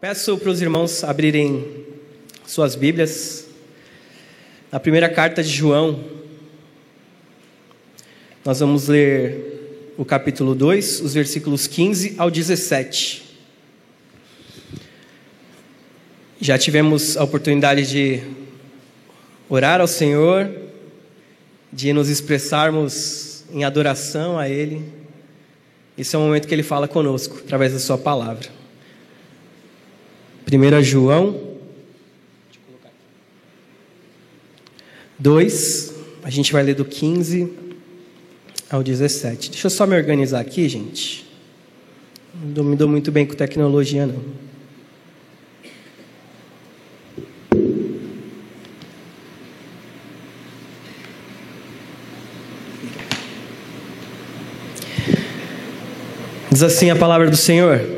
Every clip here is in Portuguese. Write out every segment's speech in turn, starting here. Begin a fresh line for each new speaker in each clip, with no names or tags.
Peço para os irmãos abrirem suas Bíblias na primeira carta de João. Nós vamos ler o capítulo 2, os versículos 15 ao 17. Já tivemos a oportunidade de orar ao Senhor, de nos expressarmos em adoração a Ele. Esse é o momento que Ele fala conosco, através da Sua palavra. 1 João 2, a gente vai ler do 15 ao 17. Deixa eu só me organizar aqui, gente. Não me dou muito bem com tecnologia, não. Diz assim a palavra do Senhor: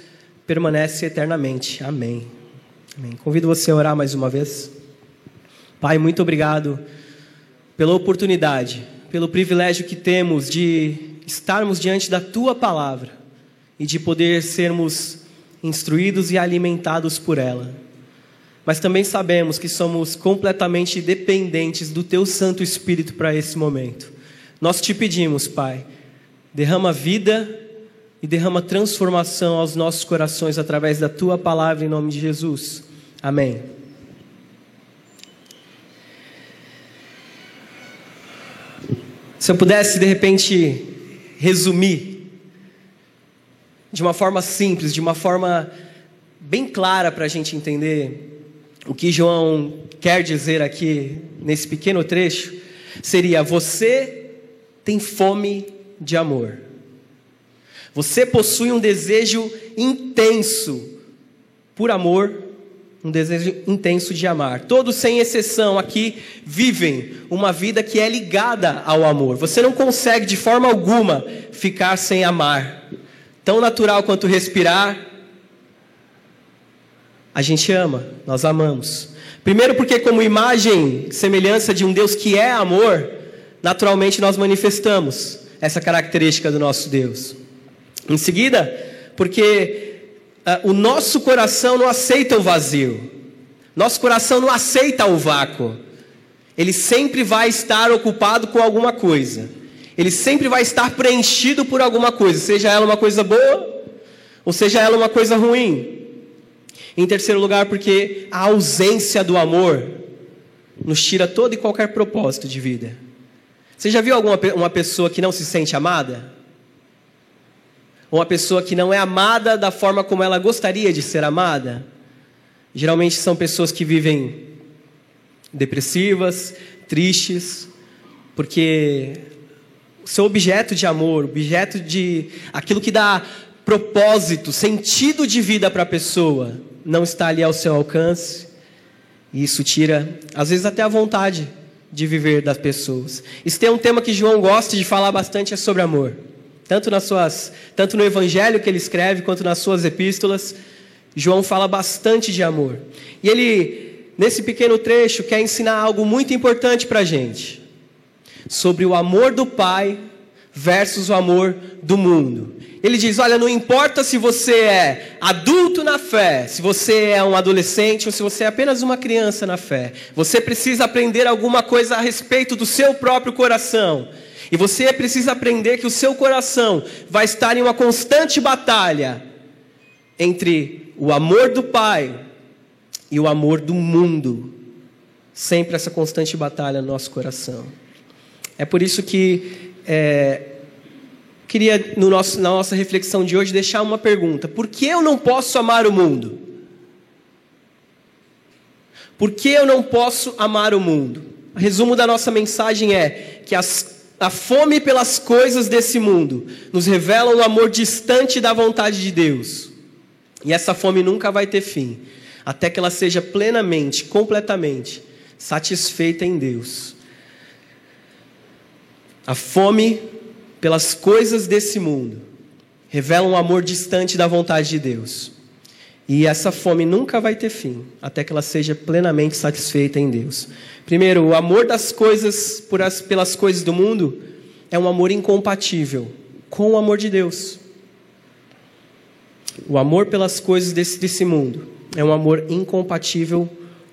permanece eternamente. Amém. Amém. Convido você a orar mais uma vez. Pai, muito obrigado pela oportunidade, pelo privilégio que temos de estarmos diante da tua palavra e de poder sermos instruídos e alimentados por ela. Mas também sabemos que somos completamente dependentes do teu Santo Espírito para esse momento. Nós te pedimos, Pai, derrama vida e derrama transformação aos nossos corações através da tua palavra em nome de Jesus. Amém. Se eu pudesse de repente resumir de uma forma simples, de uma forma bem clara para a gente entender o que João quer dizer aqui nesse pequeno trecho, seria: você tem fome de amor. Você possui um desejo intenso por amor, um desejo intenso de amar. Todos, sem exceção, aqui vivem uma vida que é ligada ao amor. Você não consegue, de forma alguma, ficar sem amar. Tão natural quanto respirar, a gente ama, nós amamos. Primeiro, porque, como imagem, semelhança de um Deus que é amor, naturalmente nós manifestamos essa característica do nosso Deus. Em seguida, porque uh, o nosso coração não aceita o vazio, nosso coração não aceita o vácuo, ele sempre vai estar ocupado com alguma coisa, ele sempre vai estar preenchido por alguma coisa, seja ela uma coisa boa ou seja ela uma coisa ruim. Em terceiro lugar, porque a ausência do amor nos tira todo e qualquer propósito de vida. Você já viu alguma uma pessoa que não se sente amada? Uma pessoa que não é amada da forma como ela gostaria de ser amada. Geralmente são pessoas que vivem depressivas, tristes, porque o seu objeto de amor, objeto de aquilo que dá propósito, sentido de vida para a pessoa, não está ali ao seu alcance. E isso tira, às vezes, até a vontade de viver das pessoas. Isso tem um tema que João gosta de falar bastante, é sobre amor tanto, nas suas, tanto no evangelho que ele escreve, quanto nas suas epístolas, João fala bastante de amor. E ele, nesse pequeno trecho, quer ensinar algo muito importante para a gente: sobre o amor do Pai versus o amor do mundo. Ele diz: Olha, não importa se você é adulto na fé, se você é um adolescente ou se você é apenas uma criança na fé, você precisa aprender alguma coisa a respeito do seu próprio coração. E você precisa aprender que o seu coração vai estar em uma constante batalha entre o amor do Pai e o amor do mundo. Sempre essa constante batalha no nosso coração. É por isso que é, queria, no nosso, na nossa reflexão de hoje, deixar uma pergunta: por que eu não posso amar o mundo? Por que eu não posso amar o mundo? O resumo da nossa mensagem é que as a fome pelas coisas desse mundo nos revela um amor distante da vontade de Deus. E essa fome nunca vai ter fim, até que ela seja plenamente, completamente satisfeita em Deus. A fome pelas coisas desse mundo revela um amor distante da vontade de Deus. E essa fome nunca vai ter fim, até que ela seja plenamente satisfeita em Deus. Primeiro, o amor das coisas as, pelas coisas do mundo é um amor incompatível com o amor de Deus. O amor pelas coisas desse, desse mundo é um amor incompatível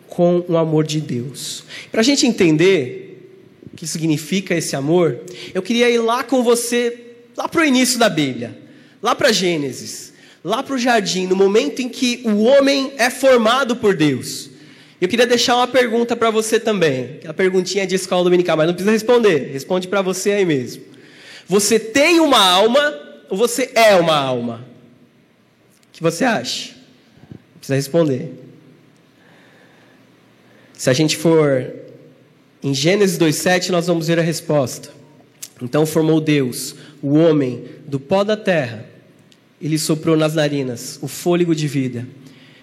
com o amor de Deus. Para a gente entender o que significa esse amor, eu queria ir lá com você, lá para o início da Bíblia, lá para Gênesis, lá para o jardim, no momento em que o homem é formado por Deus. Eu queria deixar uma pergunta para você também, aquela perguntinha de escola dominical, mas não precisa responder, responde para você aí mesmo. Você tem uma alma ou você é uma alma? O que você acha? Não precisa responder. Se a gente for em Gênesis 2,7, nós vamos ver a resposta. Então formou Deus o homem do pó da terra, ele soprou nas narinas o fôlego de vida,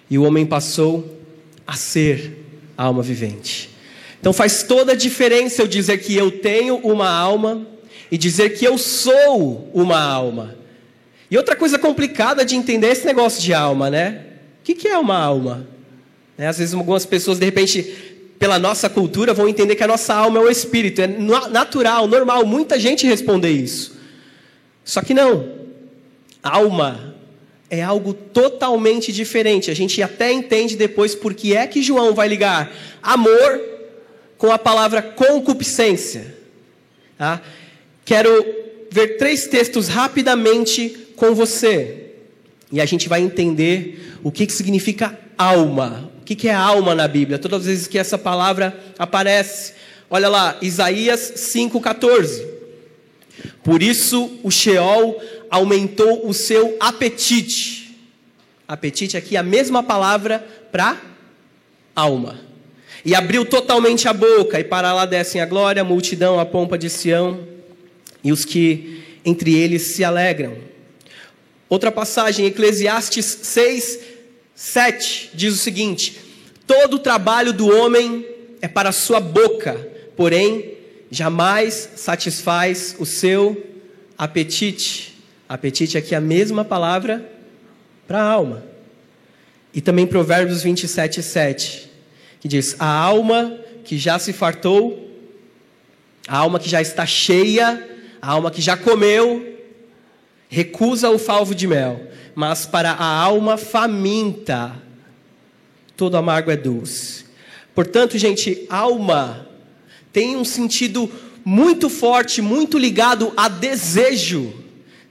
e o homem passou a ser alma vivente. Então faz toda a diferença eu dizer que eu tenho uma alma e dizer que eu sou uma alma. E outra coisa complicada de entender é esse negócio de alma, né? O que é uma alma? Né? Às vezes algumas pessoas, de repente, pela nossa cultura, vão entender que a nossa alma é o espírito. É natural, normal, muita gente responder isso. Só que não. Alma é algo totalmente diferente. A gente até entende depois por que é que João vai ligar amor com a palavra concupiscência. Tá? Quero ver três textos rapidamente com você. E a gente vai entender o que, que significa alma. O que, que é alma na Bíblia? Todas as vezes que essa palavra aparece. Olha lá, Isaías 5,14. Por isso o Sheol aumentou o seu apetite. Apetite aqui é a mesma palavra para alma. E abriu totalmente a boca, e para lá descem a glória, a multidão, a pompa de Sião, e os que entre eles se alegram. Outra passagem, Eclesiastes 6, 7, diz o seguinte: Todo o trabalho do homem é para sua boca, porém jamais satisfaz o seu apetite. Apetite aqui é a mesma palavra para a alma. E também Provérbios 27, 7, que diz: A alma que já se fartou, a alma que já está cheia, a alma que já comeu, recusa o falvo de mel, mas para a alma faminta, todo amargo é doce. Portanto, gente, alma tem um sentido muito forte, muito ligado a desejo.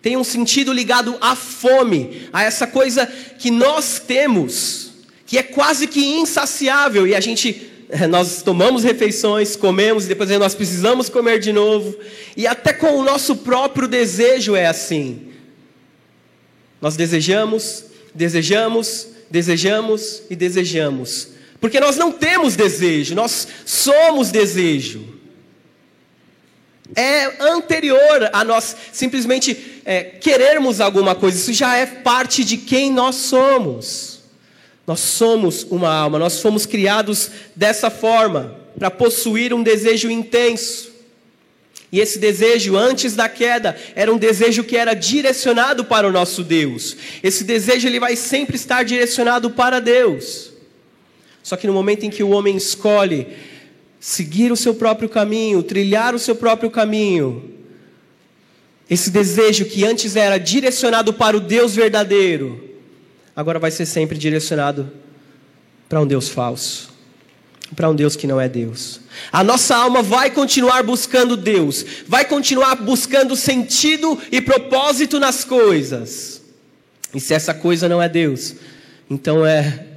Tem um sentido ligado à fome, a essa coisa que nós temos, que é quase que insaciável e a gente nós tomamos refeições, comemos e depois nós precisamos comer de novo. E até com o nosso próprio desejo é assim. Nós desejamos, desejamos, desejamos e desejamos. Porque nós não temos desejo, nós somos desejo é anterior a nós simplesmente é, querermos alguma coisa, isso já é parte de quem nós somos. Nós somos uma alma, nós fomos criados dessa forma, para possuir um desejo intenso. E esse desejo, antes da queda, era um desejo que era direcionado para o nosso Deus. Esse desejo ele vai sempre estar direcionado para Deus. Só que no momento em que o homem escolhe seguir o seu próprio caminho, trilhar o seu próprio caminho. Esse desejo que antes era direcionado para o Deus verdadeiro, agora vai ser sempre direcionado para um Deus falso, para um Deus que não é Deus. A nossa alma vai continuar buscando Deus, vai continuar buscando sentido e propósito nas coisas. E se essa coisa não é Deus, então é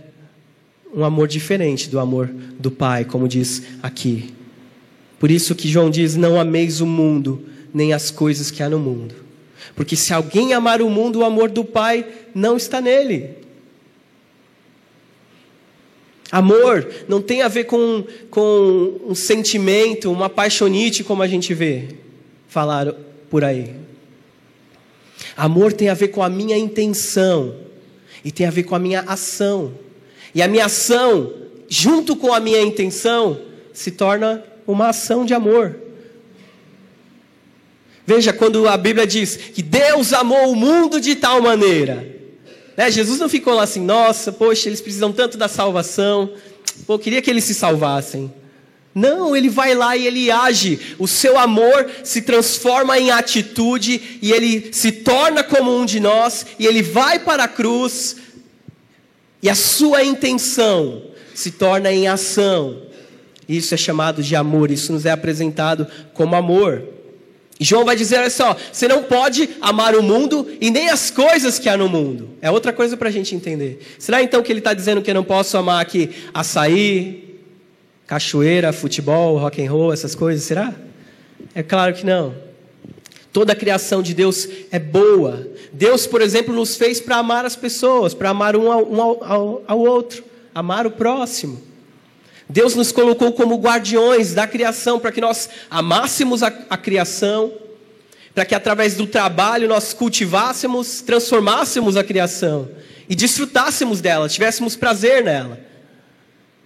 um amor diferente do amor do Pai, como diz aqui. Por isso que João diz: Não ameis o mundo, nem as coisas que há no mundo. Porque se alguém amar o mundo, o amor do Pai não está nele. Amor não tem a ver com, com um sentimento, uma paixonite, como a gente vê falar por aí. Amor tem a ver com a minha intenção e tem a ver com a minha ação. E a minha ação, junto com a minha intenção, se torna uma ação de amor. Veja, quando a Bíblia diz que Deus amou o mundo de tal maneira, né? Jesus não ficou lá assim, nossa, poxa, eles precisam tanto da salvação, pô, queria que eles se salvassem. Não, ele vai lá e ele age. O seu amor se transforma em atitude e ele se torna como um de nós e ele vai para a cruz e a sua intenção se torna em ação. Isso é chamado de amor, isso nos é apresentado como amor. E João vai dizer: olha só, você não pode amar o mundo e nem as coisas que há no mundo. É outra coisa para a gente entender. Será então que ele está dizendo que eu não posso amar aqui açaí, cachoeira, futebol, rock and roll, essas coisas? Será? É claro que não. Toda a criação de Deus é boa. Deus, por exemplo, nos fez para amar as pessoas, para amar um, ao, um ao, ao outro, amar o próximo. Deus nos colocou como guardiões da criação para que nós amássemos a, a criação, para que através do trabalho nós cultivássemos, transformássemos a criação e desfrutássemos dela, tivéssemos prazer nela.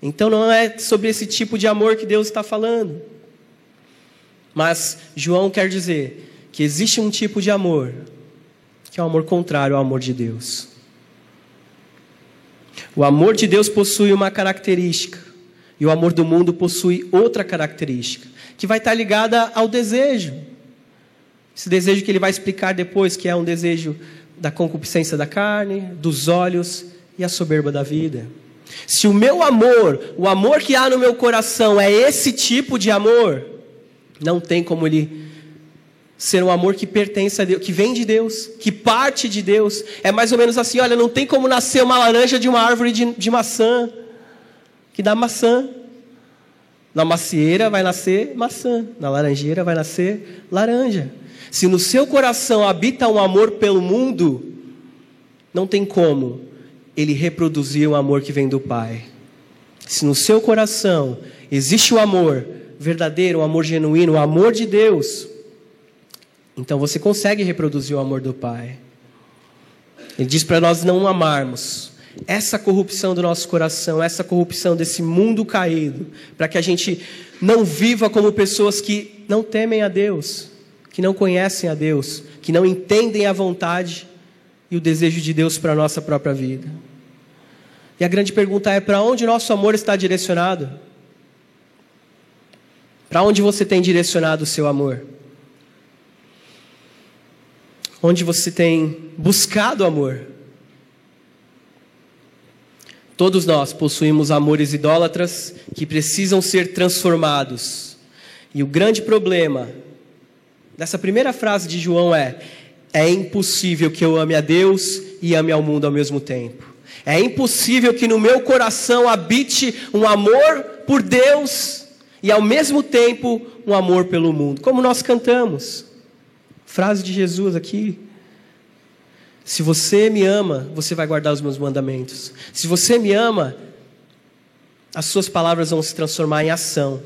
Então não é sobre esse tipo de amor que Deus está falando. Mas João quer dizer que existe um tipo de amor que é o amor contrário ao amor de Deus. O amor de Deus possui uma característica e o amor do mundo possui outra característica, que vai estar ligada ao desejo. Esse desejo que ele vai explicar depois, que é um desejo da concupiscência da carne, dos olhos e a soberba da vida. Se o meu amor, o amor que há no meu coração é esse tipo de amor, não tem como ele ser um amor que pertence a Deus, que vem de Deus, que parte de Deus. É mais ou menos assim: olha, não tem como nascer uma laranja de uma árvore de, de maçã que dá maçã. Na macieira vai nascer maçã, na laranjeira vai nascer laranja. Se no seu coração habita um amor pelo mundo, não tem como ele reproduzir o amor que vem do Pai. Se no seu coração existe o amor verdadeiro, o amor genuíno, o amor de Deus, então você consegue reproduzir o amor do Pai. Ele diz para nós não amarmos essa corrupção do nosso coração, essa corrupção desse mundo caído, para que a gente não viva como pessoas que não temem a Deus, que não conhecem a Deus, que não entendem a vontade e o desejo de Deus para a nossa própria vida. E a grande pergunta é: para onde nosso amor está direcionado? Para onde você tem direcionado o seu amor? Onde você tem buscado amor? Todos nós possuímos amores idólatras que precisam ser transformados. E o grande problema dessa primeira frase de João é: é impossível que eu ame a Deus e ame ao mundo ao mesmo tempo. É impossível que no meu coração habite um amor por Deus e ao mesmo tempo um amor pelo mundo. Como nós cantamos. Frase de Jesus aqui. Se você me ama, você vai guardar os meus mandamentos. Se você me ama, as suas palavras vão se transformar em ação,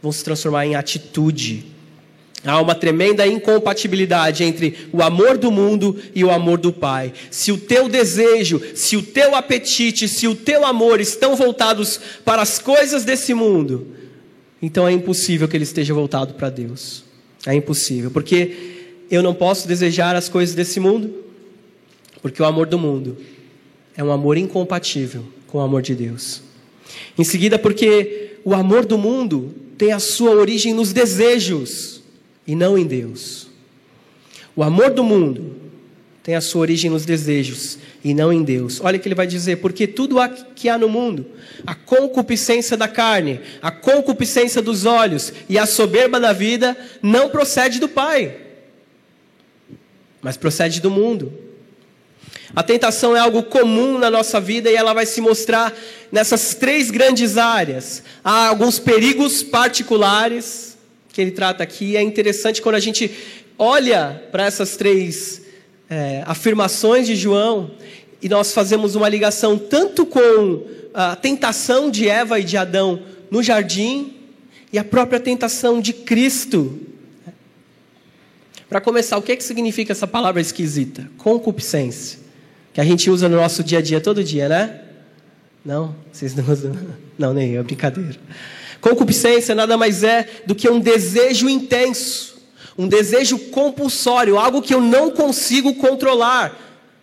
vão se transformar em atitude. Há uma tremenda incompatibilidade entre o amor do mundo e o amor do Pai. Se o teu desejo, se o teu apetite, se o teu amor estão voltados para as coisas desse mundo, então é impossível que ele esteja voltado para Deus. É impossível, porque eu não posso desejar as coisas desse mundo, porque o amor do mundo é um amor incompatível com o amor de Deus. Em seguida, porque o amor do mundo tem a sua origem nos desejos e não em Deus. O amor do mundo tem a sua origem nos desejos e não em Deus. Olha o que ele vai dizer: porque tudo que há no mundo, a concupiscência da carne, a concupiscência dos olhos e a soberba da vida, não procede do Pai, mas procede do mundo. A tentação é algo comum na nossa vida e ela vai se mostrar nessas três grandes áreas. Há alguns perigos particulares que ele trata aqui. É interessante quando a gente olha para essas três é, afirmações de João e nós fazemos uma ligação tanto com a tentação de Eva e de Adão no jardim e a própria tentação de Cristo. Para começar, o que, é que significa essa palavra esquisita? Concupiscência. Que a gente usa no nosso dia a dia, todo dia, né? Não? Vocês não usam? Não, nem eu, brincadeira. Concupiscência nada mais é do que um desejo intenso, um desejo compulsório, algo que eu não consigo controlar.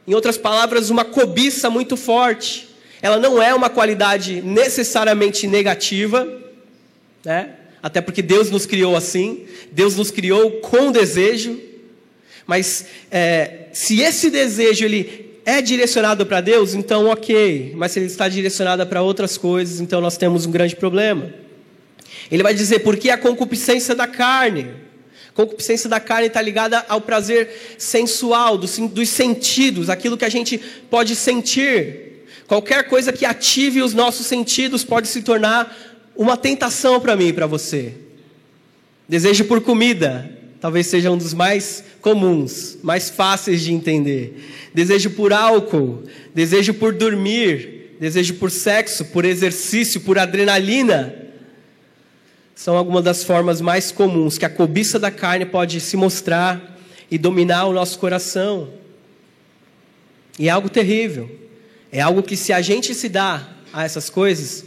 Em outras palavras, uma cobiça muito forte. Ela não é uma qualidade necessariamente negativa, né? Até porque Deus nos criou assim, Deus nos criou com desejo. Mas é, se esse desejo ele é direcionado para Deus, então ok. Mas se ele está direcionado para outras coisas, então nós temos um grande problema. Ele vai dizer, porque a concupiscência da carne. Concupiscência da carne está ligada ao prazer sensual, dos, dos sentidos, aquilo que a gente pode sentir. Qualquer coisa que ative os nossos sentidos pode se tornar uma tentação para mim e para você. Desejo por comida, talvez seja um dos mais comuns, mais fáceis de entender. Desejo por álcool, desejo por dormir, desejo por sexo, por exercício, por adrenalina. São algumas das formas mais comuns que a cobiça da carne pode se mostrar e dominar o nosso coração. E é algo terrível. É algo que, se a gente se dá a essas coisas,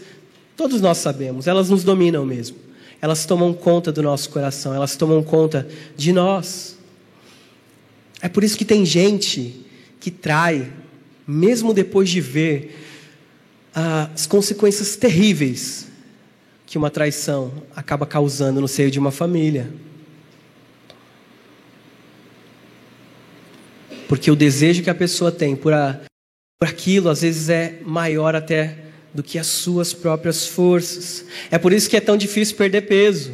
todos nós sabemos, elas nos dominam mesmo. Elas tomam conta do nosso coração, elas tomam conta de nós. É por isso que tem gente que trai, mesmo depois de ver as consequências terríveis que uma traição acaba causando no seio de uma família. Porque o desejo que a pessoa tem por, a, por aquilo, às vezes, é maior até do que as suas próprias forças. É por isso que é tão difícil perder peso.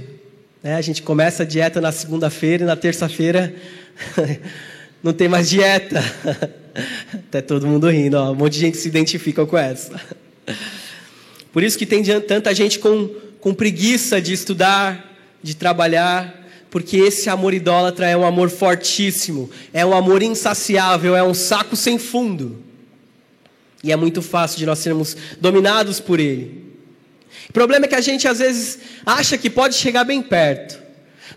Né? A gente começa a dieta na segunda-feira e na terça-feira não tem mais dieta. Até todo mundo rindo, ó. um monte de gente se identifica com essa. Por isso que tem tanta gente com, com preguiça de estudar, de trabalhar, porque esse amor idólatra é um amor fortíssimo, é um amor insaciável, é um saco sem fundo. E é muito fácil de nós sermos dominados por ele. O problema é que a gente às vezes acha que pode chegar bem perto.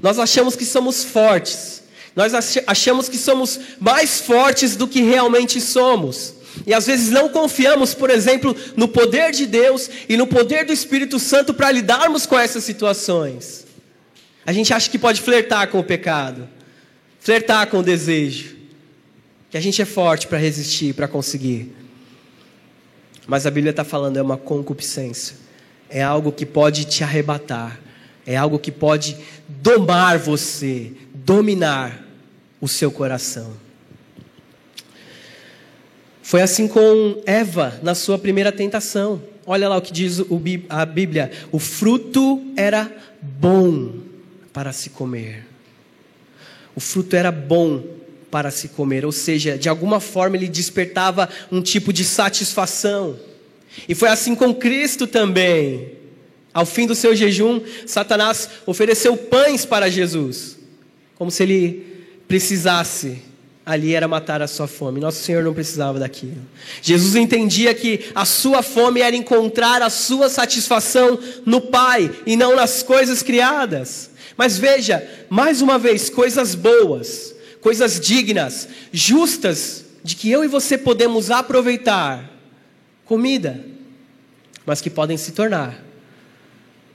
Nós achamos que somos fortes. Nós achamos que somos mais fortes do que realmente somos. E às vezes não confiamos, por exemplo, no poder de Deus e no poder do Espírito Santo para lidarmos com essas situações. A gente acha que pode flertar com o pecado, flertar com o desejo, que a gente é forte para resistir, para conseguir. Mas a Bíblia está falando é uma concupiscência, é algo que pode te arrebatar, é algo que pode domar você, dominar o seu coração. Foi assim com Eva na sua primeira tentação. Olha lá o que diz a Bíblia: o fruto era bom para se comer. O fruto era bom para se comer, ou seja, de alguma forma ele despertava um tipo de satisfação. E foi assim com Cristo também. Ao fim do seu jejum, Satanás ofereceu pães para Jesus, como se ele precisasse ali era matar a sua fome. Nosso Senhor não precisava daquilo. Jesus entendia que a sua fome era encontrar a sua satisfação no Pai e não nas coisas criadas. Mas veja, mais uma vez, coisas boas, coisas dignas, justas, de que eu e você podemos aproveitar comida, mas que podem se tornar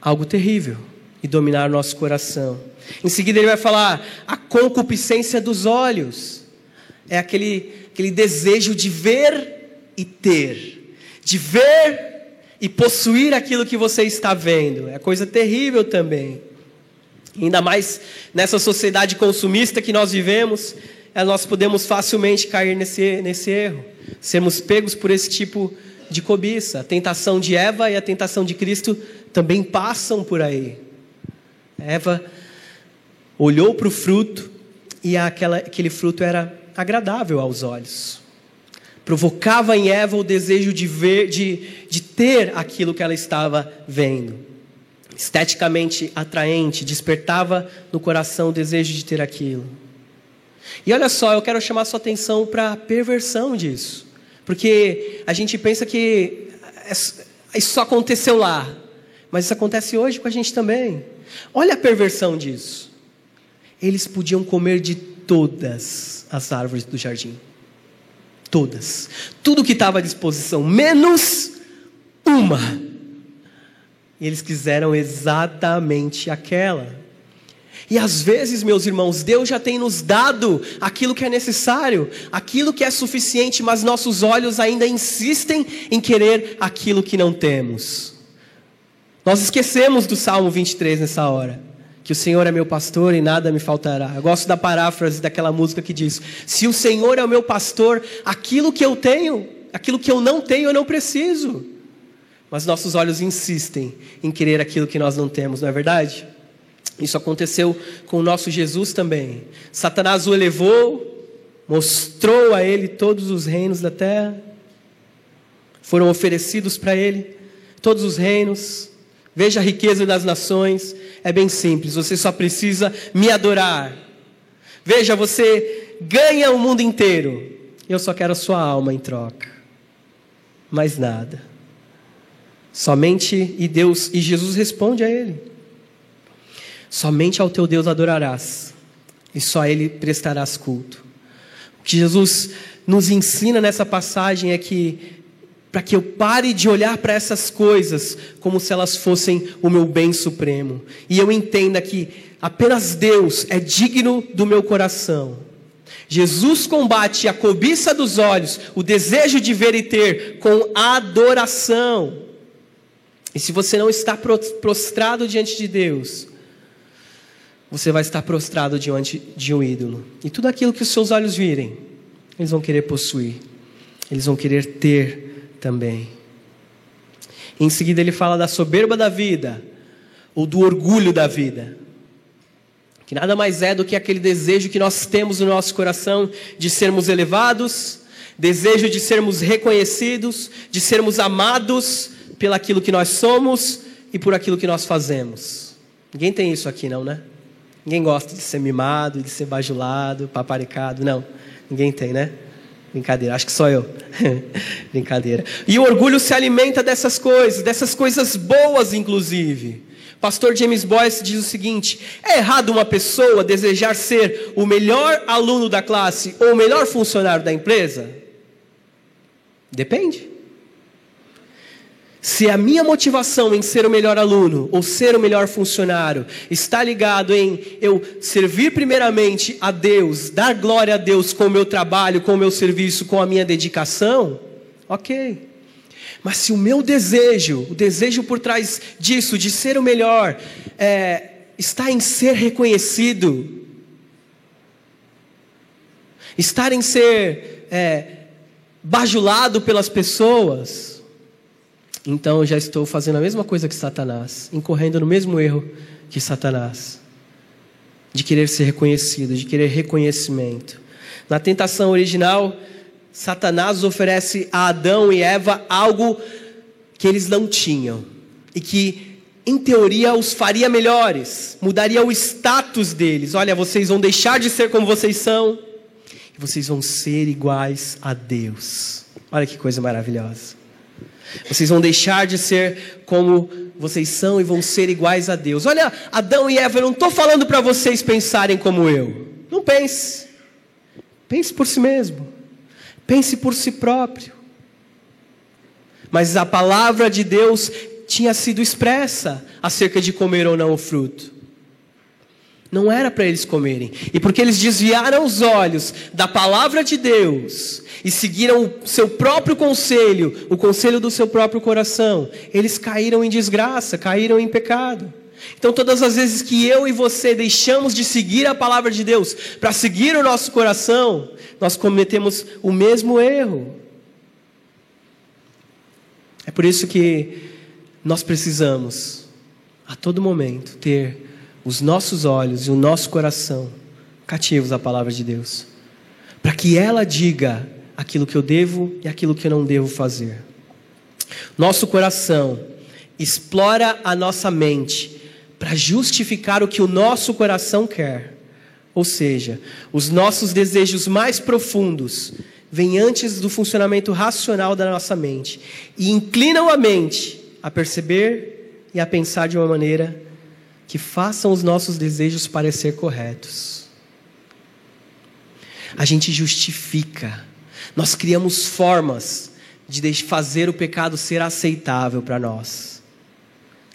algo terrível e dominar nosso coração. Em seguida, ele vai falar a concupiscência dos olhos. É aquele, aquele desejo de ver e ter, de ver e possuir aquilo que você está vendo. É coisa terrível também. Ainda mais nessa sociedade consumista que nós vivemos, é, nós podemos facilmente cair nesse, nesse erro, sermos pegos por esse tipo de cobiça. A tentação de Eva e a tentação de Cristo também passam por aí. Eva olhou para o fruto e aquela, aquele fruto era agradável aos olhos. Provocava em Eva o desejo de ver, de, de ter aquilo que ela estava vendo. Esteticamente atraente, despertava no coração o desejo de ter aquilo. E olha só, eu quero chamar sua atenção para a perversão disso. Porque a gente pensa que isso só aconteceu lá, mas isso acontece hoje com a gente também. Olha a perversão disso. Eles podiam comer de todas as árvores do jardim. Todas. Tudo que estava à disposição, menos uma. E eles quiseram exatamente aquela. E às vezes, meus irmãos, Deus já tem nos dado aquilo que é necessário, aquilo que é suficiente, mas nossos olhos ainda insistem em querer aquilo que não temos. Nós esquecemos do Salmo 23 nessa hora, que o Senhor é meu pastor e nada me faltará. Eu gosto da paráfrase daquela música que diz: Se o Senhor é o meu pastor, aquilo que eu tenho, aquilo que eu não tenho, eu não preciso. Mas nossos olhos insistem em querer aquilo que nós não temos, não é verdade? Isso aconteceu com o nosso Jesus também. Satanás o elevou, mostrou a ele todos os reinos da terra, foram oferecidos para ele todos os reinos. Veja a riqueza das nações, é bem simples, você só precisa me adorar. Veja, você ganha o mundo inteiro, eu só quero a sua alma em troca. Mais nada. Somente e Deus e Jesus responde a ele. Somente ao teu Deus adorarás, e só a Ele prestarás culto. O que Jesus nos ensina nessa passagem é que, para que eu pare de olhar para essas coisas como se elas fossem o meu bem supremo, e eu entenda que apenas Deus é digno do meu coração. Jesus combate a cobiça dos olhos, o desejo de ver e ter, com adoração. E se você não está prostrado diante de Deus, você vai estar prostrado diante de um ídolo. E tudo aquilo que os seus olhos virem, eles vão querer possuir, eles vão querer ter também. Em seguida, ele fala da soberba da vida, ou do orgulho da vida, que nada mais é do que aquele desejo que nós temos no nosso coração de sermos elevados, desejo de sermos reconhecidos, de sermos amados pelaquilo que nós somos e por aquilo que nós fazemos. Ninguém tem isso aqui, não, né? Ninguém gosta de ser mimado, de ser bajulado, paparicado. Não, ninguém tem, né? Brincadeira, acho que só eu. Brincadeira. E o orgulho se alimenta dessas coisas, dessas coisas boas, inclusive. Pastor James Boyce diz o seguinte: é errado uma pessoa desejar ser o melhor aluno da classe ou o melhor funcionário da empresa? Depende. Se a minha motivação em ser o melhor aluno ou ser o melhor funcionário está ligado em eu servir primeiramente a Deus, dar glória a Deus com o meu trabalho, com o meu serviço, com a minha dedicação, ok. Mas se o meu desejo, o desejo por trás disso, de ser o melhor, é, está em ser reconhecido, estar em ser é, bajulado pelas pessoas, então eu já estou fazendo a mesma coisa que Satanás, incorrendo no mesmo erro que Satanás, de querer ser reconhecido, de querer reconhecimento. Na tentação original, Satanás oferece a Adão e Eva algo que eles não tinham e que, em teoria, os faria melhores, mudaria o status deles. Olha, vocês vão deixar de ser como vocês são e vocês vão ser iguais a Deus. Olha que coisa maravilhosa. Vocês vão deixar de ser como vocês são e vão ser iguais a Deus. Olha, Adão e Eva, eu não estou falando para vocês pensarem como eu. Não pense. Pense por si mesmo. Pense por si próprio. Mas a palavra de Deus tinha sido expressa acerca de comer ou não o fruto. Não era para eles comerem. E porque eles desviaram os olhos da palavra de Deus e seguiram o seu próprio conselho, o conselho do seu próprio coração, eles caíram em desgraça, caíram em pecado. Então, todas as vezes que eu e você deixamos de seguir a palavra de Deus para seguir o nosso coração, nós cometemos o mesmo erro. É por isso que nós precisamos, a todo momento, ter os nossos olhos e o nosso coração cativos à palavra de Deus, para que ela diga aquilo que eu devo e aquilo que eu não devo fazer. Nosso coração explora a nossa mente para justificar o que o nosso coração quer. Ou seja, os nossos desejos mais profundos vêm antes do funcionamento racional da nossa mente e inclinam a mente a perceber e a pensar de uma maneira que façam os nossos desejos parecer corretos. A gente justifica. Nós criamos formas de fazer o pecado ser aceitável para nós.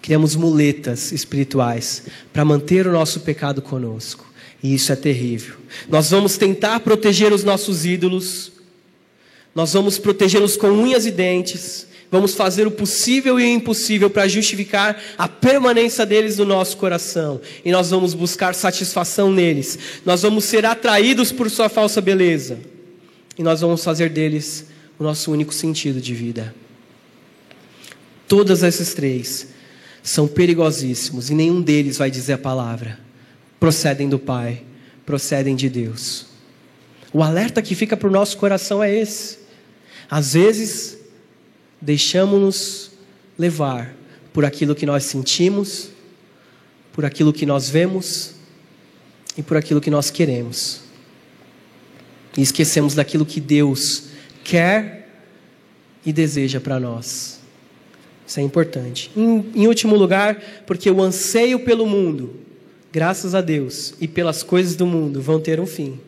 Criamos muletas espirituais para manter o nosso pecado conosco. E isso é terrível. Nós vamos tentar proteger os nossos ídolos, nós vamos protegê-los com unhas e dentes, vamos fazer o possível e o impossível para justificar a permanência deles no nosso coração, e nós vamos buscar satisfação neles, nós vamos ser atraídos por sua falsa beleza, e nós vamos fazer deles o nosso único sentido de vida. Todas esses três são perigosíssimos e nenhum deles vai dizer a palavra. Procedem do Pai, procedem de Deus. O alerta que fica para o nosso coração é esse. Às vezes, deixamos-nos levar por aquilo que nós sentimos, por aquilo que nós vemos e por aquilo que nós queremos. E esquecemos daquilo que Deus quer e deseja para nós. Isso é importante. Em, em, último lugar, porque o anseio pelo mundo, graças a Deus, e pelas coisas do mundo vão ter um fim.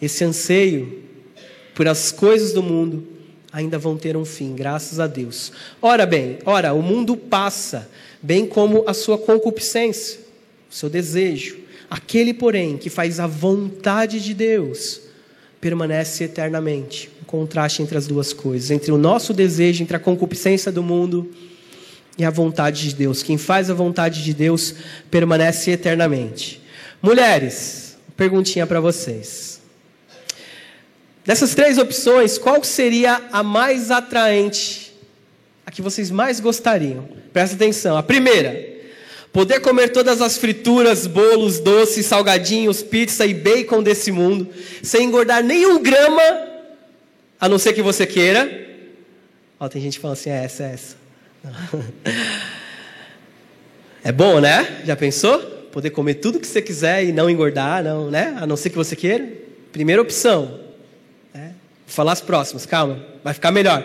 Esse anseio por as coisas do mundo ainda vão ter um fim, graças a Deus. Ora bem, ora, o mundo passa, bem como a sua concupiscência, o seu desejo. Aquele, porém, que faz a vontade de Deus, permanece eternamente. Um contraste entre as duas coisas, entre o nosso desejo, entre a concupiscência do mundo e a vontade de Deus. Quem faz a vontade de Deus permanece eternamente. Mulheres, perguntinha para vocês. Dessas três opções, qual seria a mais atraente? A que vocês mais gostariam? Presta atenção. A primeira, poder comer todas as frituras, bolos, doces, salgadinhos, pizza e bacon desse mundo, sem engordar nenhum grama, a não ser que você queira. Ó, tem gente que fala assim: é essa, é essa. É bom, né? Já pensou? Poder comer tudo que você quiser e não engordar, não, né? A não ser que você queira. Primeira opção. Vou falar as próximas, calma, vai ficar melhor.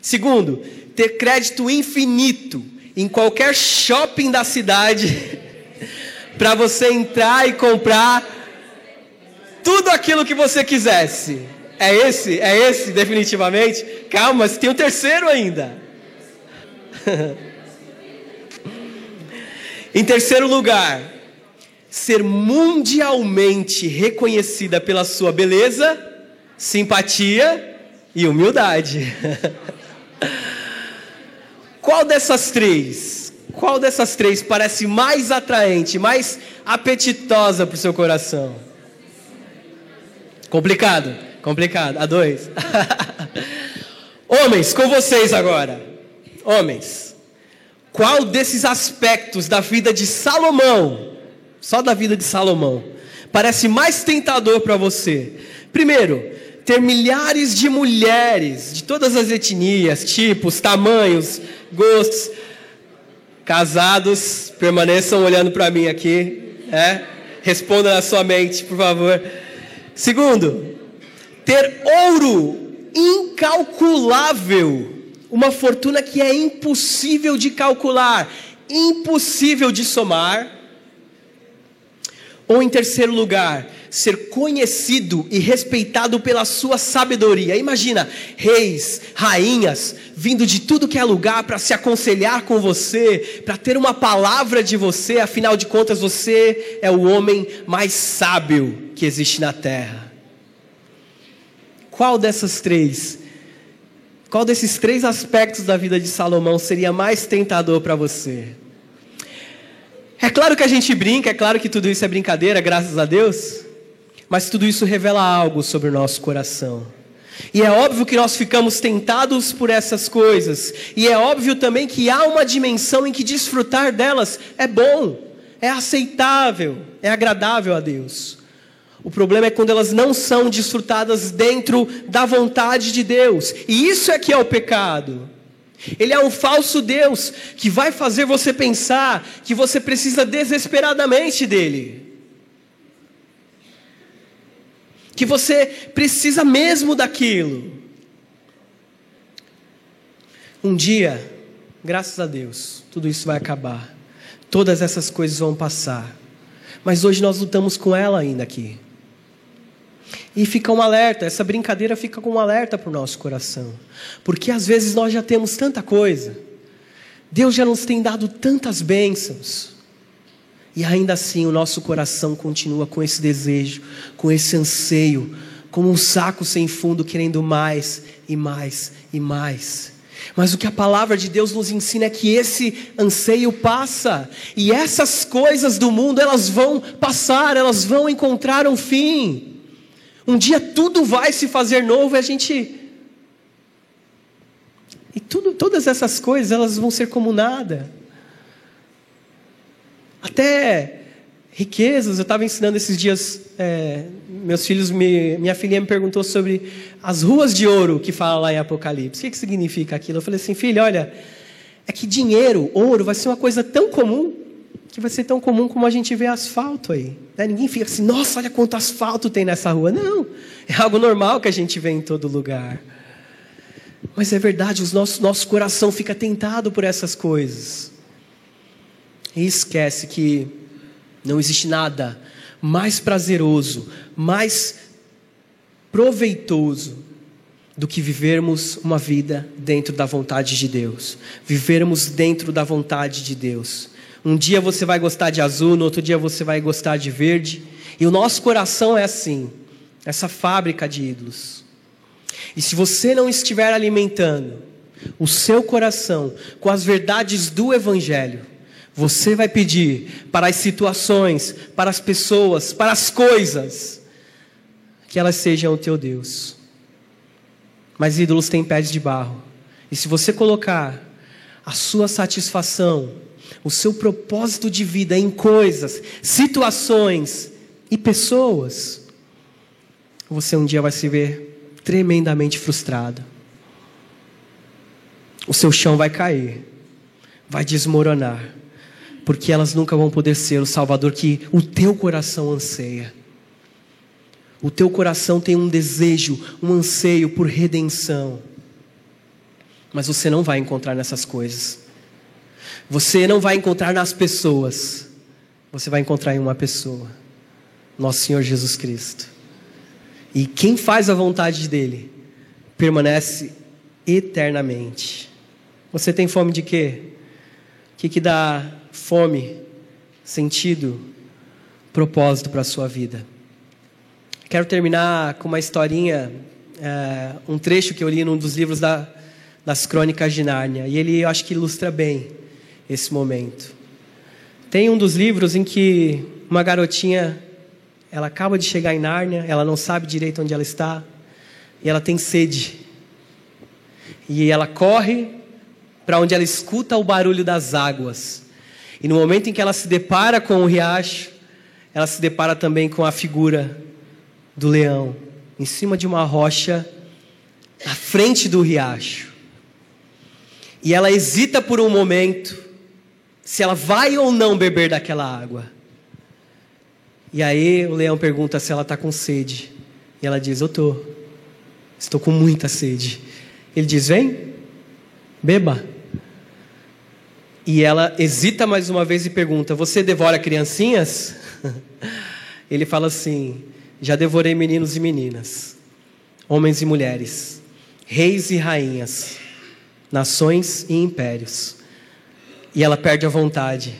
Segundo, ter crédito infinito em qualquer shopping da cidade para você entrar e comprar tudo aquilo que você quisesse. É esse? É esse, definitivamente? Calma, tem um terceiro ainda. em terceiro lugar, ser mundialmente reconhecida pela sua beleza simpatia e humildade. Qual dessas três? Qual dessas três parece mais atraente, mais apetitosa para o seu coração? Complicado, complicado. A dois. Homens, com vocês agora. Homens, qual desses aspectos da vida de Salomão, só da vida de Salomão, parece mais tentador para você? Primeiro, ter milhares de mulheres de todas as etnias, tipos, tamanhos, gostos, casados, permaneçam olhando para mim aqui, é? Responda na sua mente, por favor. Segundo, ter ouro incalculável, uma fortuna que é impossível de calcular, impossível de somar. Ou em terceiro lugar, ser conhecido e respeitado pela sua sabedoria. Imagina, reis, rainhas, vindo de tudo que é lugar para se aconselhar com você, para ter uma palavra de você, afinal de contas, você é o homem mais sábio que existe na terra. Qual dessas três, qual desses três aspectos da vida de Salomão seria mais tentador para você? É claro que a gente brinca, é claro que tudo isso é brincadeira, graças a Deus. Mas tudo isso revela algo sobre o nosso coração. E é óbvio que nós ficamos tentados por essas coisas. E é óbvio também que há uma dimensão em que desfrutar delas é bom, é aceitável, é agradável a Deus. O problema é quando elas não são desfrutadas dentro da vontade de Deus. E isso é que é o pecado. Ele é um falso Deus que vai fazer você pensar que você precisa desesperadamente dele. Que você precisa mesmo daquilo. Um dia, graças a Deus, tudo isso vai acabar. Todas essas coisas vão passar. Mas hoje nós lutamos com ela ainda aqui. E fica um alerta, essa brincadeira fica com um alerta para o nosso coração. Porque às vezes nós já temos tanta coisa, Deus já nos tem dado tantas bênçãos, e ainda assim o nosso coração continua com esse desejo, com esse anseio, como um saco sem fundo, querendo mais e mais e mais. Mas o que a palavra de Deus nos ensina é que esse anseio passa, e essas coisas do mundo, elas vão passar, elas vão encontrar um fim. Um dia tudo vai se fazer novo e a gente. E tudo, todas essas coisas elas vão ser como nada. Até riquezas, eu estava ensinando esses dias, é, meus filhos, me, minha filhinha me perguntou sobre as ruas de ouro que fala lá em Apocalipse. O que, que significa aquilo? Eu falei assim, filha, olha, é que dinheiro, ouro, vai ser uma coisa tão comum que vai ser tão comum como a gente vê asfalto aí. Né? Ninguém fica assim, nossa, olha quanto asfalto tem nessa rua. Não, é algo normal que a gente vê em todo lugar. Mas é verdade, o nosso, nosso coração fica tentado por essas coisas. E esquece que não existe nada mais prazeroso, mais proveitoso do que vivermos uma vida dentro da vontade de Deus. Vivermos dentro da vontade de Deus. Um dia você vai gostar de azul, no outro dia você vai gostar de verde. E o nosso coração é assim, essa fábrica de ídolos. E se você não estiver alimentando o seu coração com as verdades do Evangelho, você vai pedir para as situações, para as pessoas, para as coisas, que elas sejam o teu Deus. Mas ídolos têm pés de barro. E se você colocar a sua satisfação o seu propósito de vida em coisas, situações e pessoas, você um dia vai se ver tremendamente frustrado. O seu chão vai cair, vai desmoronar, porque elas nunca vão poder ser o Salvador que o teu coração anseia. O teu coração tem um desejo, um anseio por redenção, mas você não vai encontrar nessas coisas. Você não vai encontrar nas pessoas, você vai encontrar em uma pessoa, nosso Senhor Jesus Cristo. E quem faz a vontade dele permanece eternamente. Você tem fome de quê? O que, que dá fome, sentido, propósito para a sua vida? Quero terminar com uma historinha, é, um trecho que eu li num dos livros da, das Crônicas de Nárnia, e ele eu acho que ilustra bem esse momento. Tem um dos livros em que uma garotinha, ela acaba de chegar em Nárnia, ela não sabe direito onde ela está, e ela tem sede. E ela corre para onde ela escuta o barulho das águas. E no momento em que ela se depara com o riacho, ela se depara também com a figura do leão, em cima de uma rocha, à frente do riacho. E ela hesita por um momento, se ela vai ou não beber daquela água. E aí o leão pergunta se ela está com sede. E ela diz: Eu estou. Estou com muita sede. Ele diz: Vem, beba. E ela hesita mais uma vez e pergunta: Você devora criancinhas? Ele fala assim: Já devorei meninos e meninas, homens e mulheres, reis e rainhas, nações e impérios e ela perde a vontade.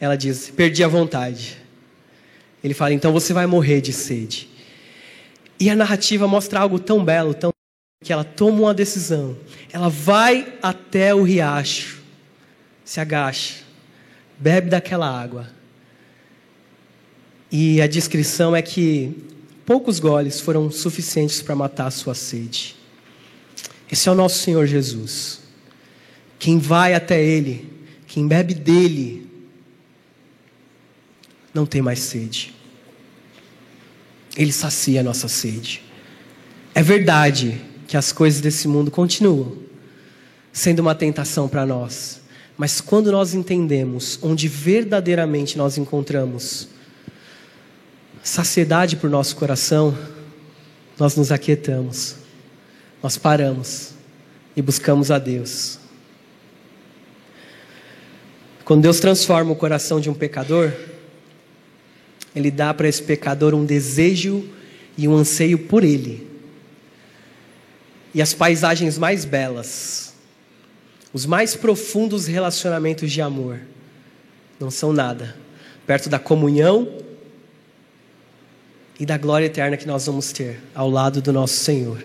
Ela diz: Perdi a vontade. Ele fala: Então você vai morrer de sede. E a narrativa mostra algo tão belo, tão que ela toma uma decisão. Ela vai até o riacho, se agacha, bebe daquela água. E a descrição é que poucos goles foram suficientes para matar a sua sede. Esse é o nosso Senhor Jesus. Quem vai até Ele, quem bebe dele, não tem mais sede. Ele sacia a nossa sede. É verdade que as coisas desse mundo continuam sendo uma tentação para nós, mas quando nós entendemos onde verdadeiramente nós encontramos saciedade por nosso coração, nós nos aquietamos, nós paramos e buscamos a Deus. Quando Deus transforma o coração de um pecador, Ele dá para esse pecador um desejo e um anseio por Ele. E as paisagens mais belas, os mais profundos relacionamentos de amor, não são nada perto da comunhão e da glória eterna que nós vamos ter ao lado do nosso Senhor.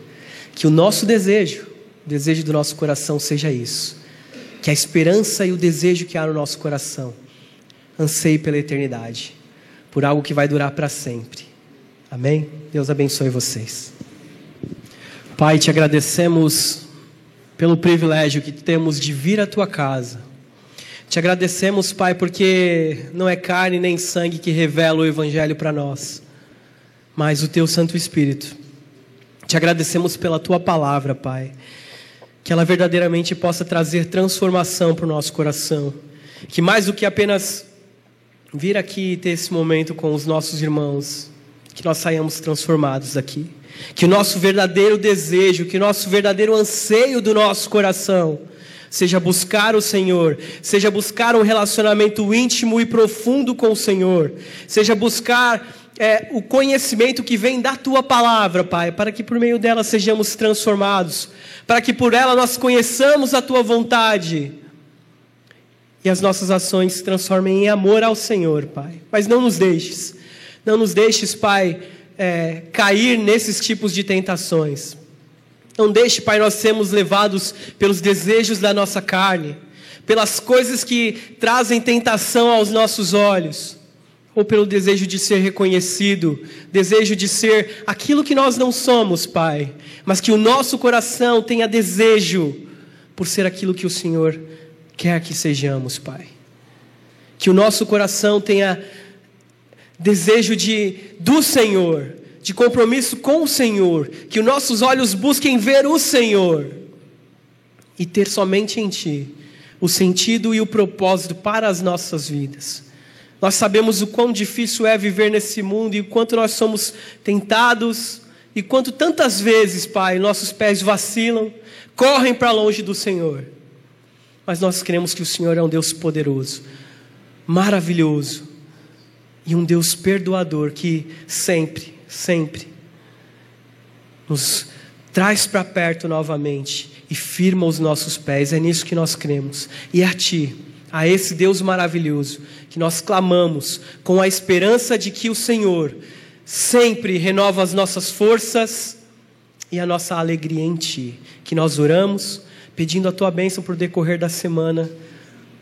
Que o nosso desejo, o desejo do nosso coração seja isso. Que a esperança e o desejo que há no nosso coração anseie pela eternidade, por algo que vai durar para sempre. Amém? Deus abençoe vocês. Pai, te agradecemos pelo privilégio que temos de vir à tua casa. Te agradecemos, Pai, porque não é carne nem sangue que revela o Evangelho para nós, mas o Teu Santo Espírito. Te agradecemos pela Tua palavra, Pai, que ela verdadeiramente possa trazer transformação para o nosso coração, que mais do que apenas vir aqui e ter esse momento com os nossos irmãos, que nós saiamos transformados aqui. Que o nosso verdadeiro desejo, que o nosso verdadeiro anseio do nosso coração seja buscar o Senhor, seja buscar um relacionamento íntimo e profundo com o Senhor, seja buscar é, o conhecimento que vem da tua palavra, Pai, para que por meio dela sejamos transformados, para que por ela nós conheçamos a tua vontade e as nossas ações se transformem em amor ao Senhor, Pai. Mas não nos deixes, não nos deixes, Pai, é, cair nesses tipos de tentações. Não deixe, Pai, nós sermos levados pelos desejos da nossa carne, pelas coisas que trazem tentação aos nossos olhos, ou pelo desejo de ser reconhecido, desejo de ser aquilo que nós não somos, Pai, mas que o nosso coração tenha desejo por ser aquilo que o Senhor quer que sejamos, Pai. Que o nosso coração tenha desejo de do Senhor, de compromisso com o Senhor, que os nossos olhos busquem ver o Senhor e ter somente em Ti o sentido e o propósito para as nossas vidas. Nós sabemos o quão difícil é viver nesse mundo e o quanto nós somos tentados e quanto tantas vezes, Pai, nossos pés vacilam, correm para longe do Senhor. Mas nós cremos que o Senhor é um Deus poderoso, maravilhoso e um Deus perdoador que sempre sempre nos traz para perto novamente e firma os nossos pés. É nisso que nós cremos. E a Ti, a esse Deus maravilhoso, que nós clamamos com a esperança de que o Senhor sempre renova as nossas forças e a nossa alegria em Ti. Que nós oramos, pedindo a Tua bênção para o decorrer da semana,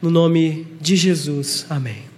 no nome de Jesus. Amém.